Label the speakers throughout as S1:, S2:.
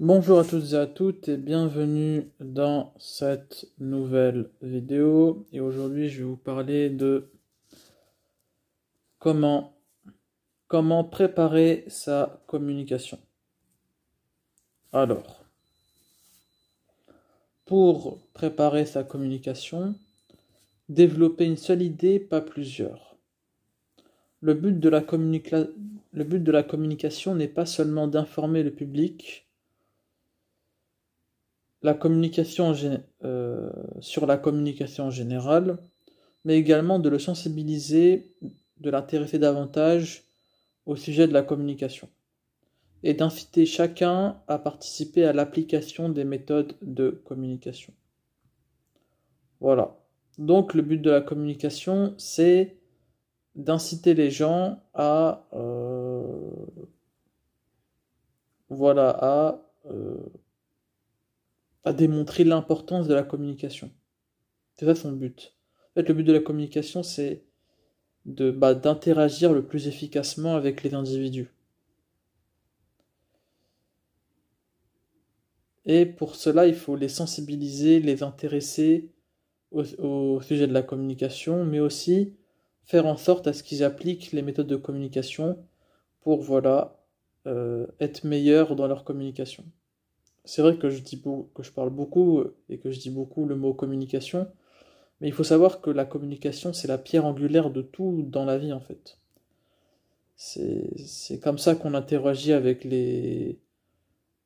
S1: Bonjour à toutes et à toutes et bienvenue dans cette nouvelle vidéo. Et aujourd'hui, je vais vous parler de comment, préparer sa communication. Alors, pour préparer sa communication, développer une seule idée, pas plusieurs. Le but de la communication n'est pas seulement d'informer le public, la communication euh, sur la communication en général, mais également de le sensibiliser, de l'intéresser davantage au sujet de la communication, et d'inciter chacun à participer à l'application des méthodes de communication. Voilà. Donc le but de la communication, c'est d'inciter les gens à euh, voilà à euh, à démontrer l'importance de la communication. C'est ça son but. En fait, le but de la communication, c'est de bah, d'interagir le plus efficacement avec les individus. Et pour cela, il faut les sensibiliser, les intéresser au, sujet de la communication, mais aussi faire en sorte à ce qu'ils appliquent les méthodes de communication pour voilà euh, être meilleurs dans leur communication c'est vrai que je, parle beaucoup euh, et que je dis beaucoup le mot communication, mais il faut savoir que la communication, c'est la pierre angulaire de tout dans la vie, en fait. C'est comme ça qu'on interagit avec les,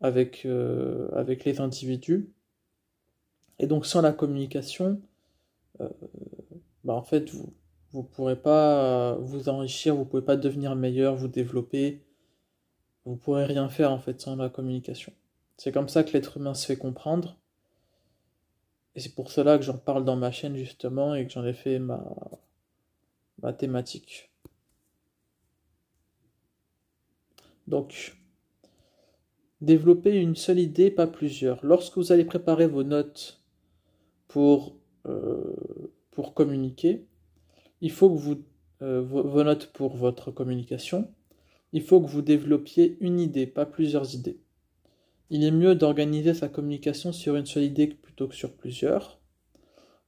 S1: avec, euh, avec les individus. Et donc, sans la communication, euh, bah en fait, vous ne pourrez pas vous enrichir, vous ne pouvez pas devenir meilleur, vous développer. Vous pourrez rien faire, en fait, sans la communication. C'est comme ça que l'être humain se fait comprendre. Et c'est pour cela que j'en parle dans ma chaîne justement et que j'en ai fait ma, ma thématique. Donc, développer une seule idée, pas plusieurs. Lorsque vous allez préparer vos notes pour, euh, communiquer, il faut que vous, euh, vos notes pour votre communication, il faut que vous développiez une idée, pas plusieurs idées. Il est mieux d'organiser sa communication sur une seule idée plutôt que sur plusieurs.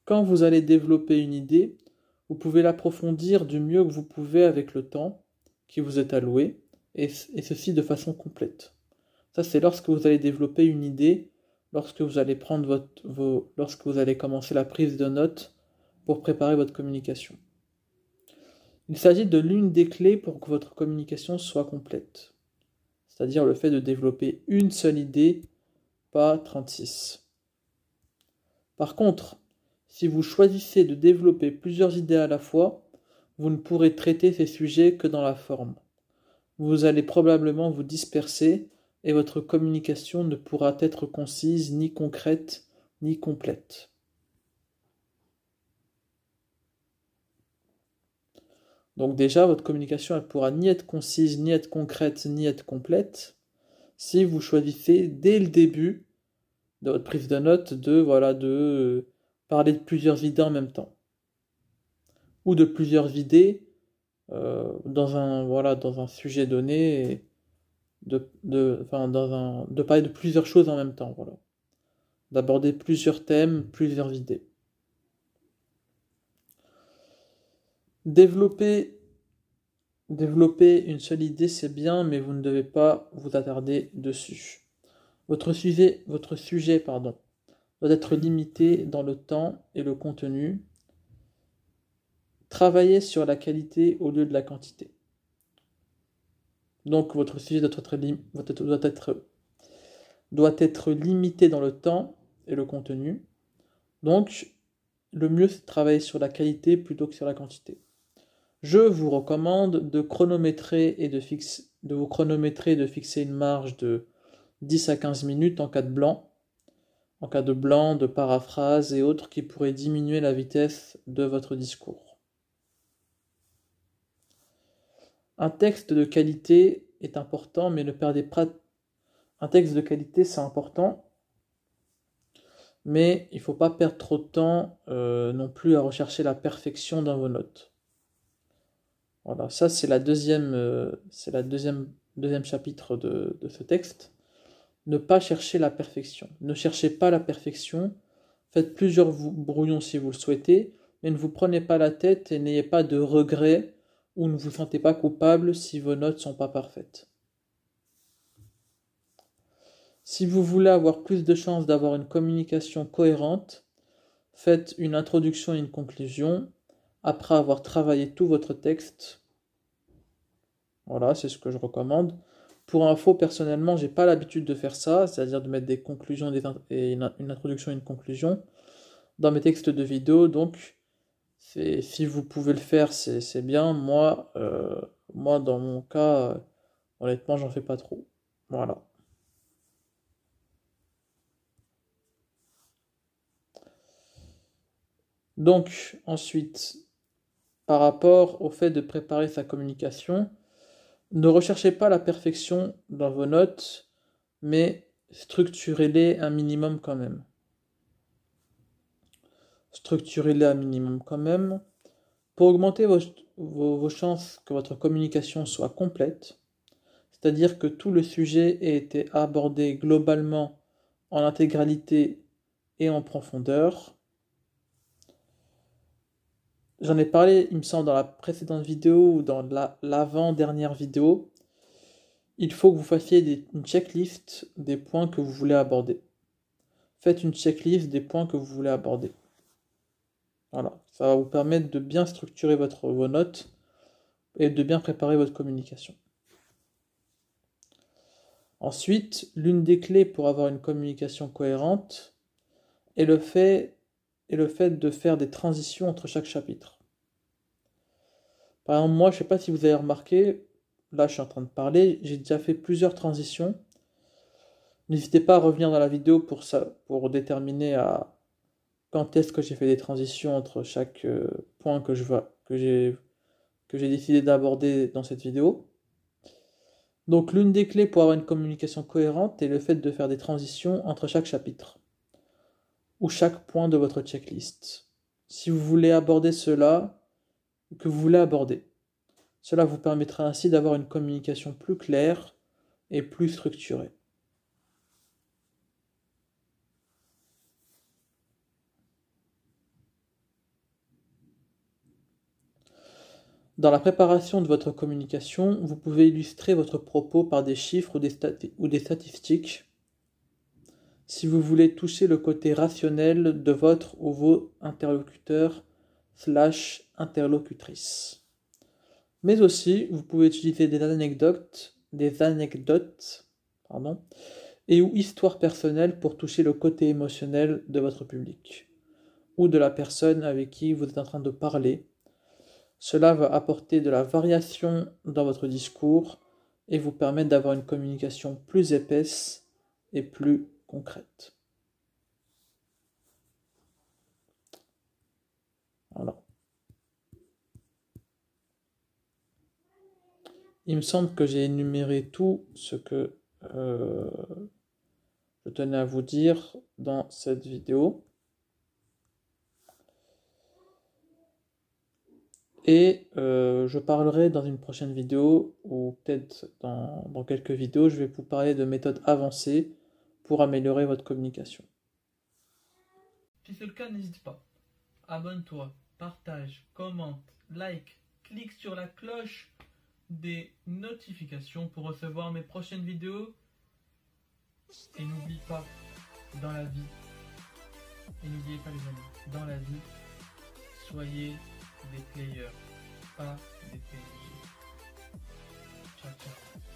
S1: Quand vous allez développer une idée, vous pouvez l'approfondir du mieux que vous pouvez avec le temps qui vous est alloué, et, ceci de façon complète. Ça, c'est lorsque vous allez développer une idée, lorsque vous allez prendre votre, lorsque vous allez commencer la prise de notes pour préparer votre communication. Il s'agit de l'une des clés pour que votre communication soit complète c'est-à-dire le fait de développer une seule idée, pas 36. Par contre, si vous choisissez de développer plusieurs idées à la fois, vous ne pourrez traiter ces sujets que dans la forme. Vous allez probablement vous disperser et votre communication ne pourra être concise, ni concrète, ni complète. Donc déjà, votre communication, elle pourra ni être concise, ni être concrète, ni être complète, si vous choisissez dès le début de votre prise de notes de, euh, parler de plusieurs idées en même temps. Ou de plusieurs idées euh, dans, un, sujet donné, de, parler de plusieurs choses en même temps. D'aborder plusieurs thèmes, plusieurs idées. Développer, une seule idée, c'est bien, mais vous ne devez pas vous attarder dessus. Votre sujet, votre sujet pardon, doit être limité dans le temps et le contenu. Travaillez sur la qualité au lieu de la quantité. Donc votre sujet doit être, doit être, doit être limité dans le temps et le contenu. Donc le mieux c'est de travailler sur la qualité plutôt que sur la quantité. Je vous recommande de vous chronométrer et de fixer une marge de 10 à 15 minutes en cas de blanc, en cas de blanc, de paraphrase et autres qui pourraient diminuer la vitesse de votre discours. Un texte de qualité est important, mais ne perdez pas. Un texte de qualité, c'est important, mais il ne faut pas perdre trop de temps euh, non plus à rechercher la perfection dans vos notes. Voilà, ça c'est la deuxième, euh, c'est la deuxième, deuxième chapitre de, ce texte. ne pas chercher la perfection. Ne cherchez pas la perfection. Faites plusieurs brouillons si vous le souhaitez, mais ne vous prenez pas la tête et n'ayez pas de regrets ou ne vous sentez pas coupable si vos notes ne sont pas parfaites. Si vous voulez avoir plus de chances d'avoir une communication cohérente, faites une introduction et une conclusion après avoir travaillé tout votre texte. Voilà, c'est ce que je recommande. Pour info, personnellement, j'ai pas l'habitude de faire ça, c'est-à-dire de mettre des conclusions et une introduction et une conclusion dans mes textes de vidéo. Donc, si vous pouvez le faire, c'est bien. Moi, euh, moi, dans mon cas, honnêtement, j'en fais pas trop. Voilà. Donc, ensuite, par rapport au fait de préparer sa communication, ne recherchez pas la perfection dans vos notes, mais structurez-les un minimum quand même. Structurez-les un minimum quand même. Pour augmenter vos, chances que votre communication soit complète, c'est-à-dire que tout le sujet ait été abordé globalement en intégralité et en profondeur, J'en ai parlé, il me semble, dans la précédente vidéo ou dans l'avant-dernière vidéo. Il faut que vous fassiez une checklist des points que vous voulez aborder. Faites une checklist des points que vous voulez aborder. Voilà, ça va vous permettre de bien structurer votre, vos notes et de bien préparer votre communication. Ensuite, l'une des clés pour avoir une communication cohérente est le fait et le fait de faire des transitions entre chaque chapitre. Par exemple, moi, je ne sais pas si vous avez remarqué, là je suis en train de parler, j'ai déjà fait plusieurs transitions. N'hésitez pas à revenir dans la vidéo pour, ça, pour déterminer à quand est-ce que j'ai fait des transitions entre chaque euh, point que que j'ai décidé d'aborder dans cette vidéo. Donc l'une des clés pour avoir une communication cohérente est le fait de faire des transitions entre chaque chapitre ou chaque point de votre checklist. Si vous voulez aborder cela, que vous voulez aborder. Cela vous permettra ainsi d'avoir une communication plus claire et plus structurée. Dans la préparation de votre communication, vous pouvez illustrer votre propos par des chiffres ou des, statistiques si vous voulez toucher le côté rationnel de votre ou vos interlocuteurs slash interlocutrices. Mais aussi, vous pouvez utiliser des anecdotes, des anecdotes, pardon, et ou histoires personnelles pour toucher le côté émotionnel de votre public ou de la personne avec qui vous êtes en train de parler. Cela va apporter de la variation dans votre discours et vous permettre d'avoir une communication plus épaisse et plus concrète. Il me semble que j'ai énuméré tout ce que euh, je tenais à vous dire dans cette vidéo. Et euh, je parlerai dans une prochaine vidéo, ou peut-être dans, dans, quelques vidéos, je vais vous parler de méthodes avancées améliorer votre communication.
S2: Si c'est le cas, n'hésite pas. Abonne-toi, partage, commente, like, clique sur la cloche des notifications pour recevoir mes prochaines vidéos. Et n'oublie pas, dans la vie, et n'oubliez pas les amis, dans la vie, soyez des players, pas des players. Ciao, ciao.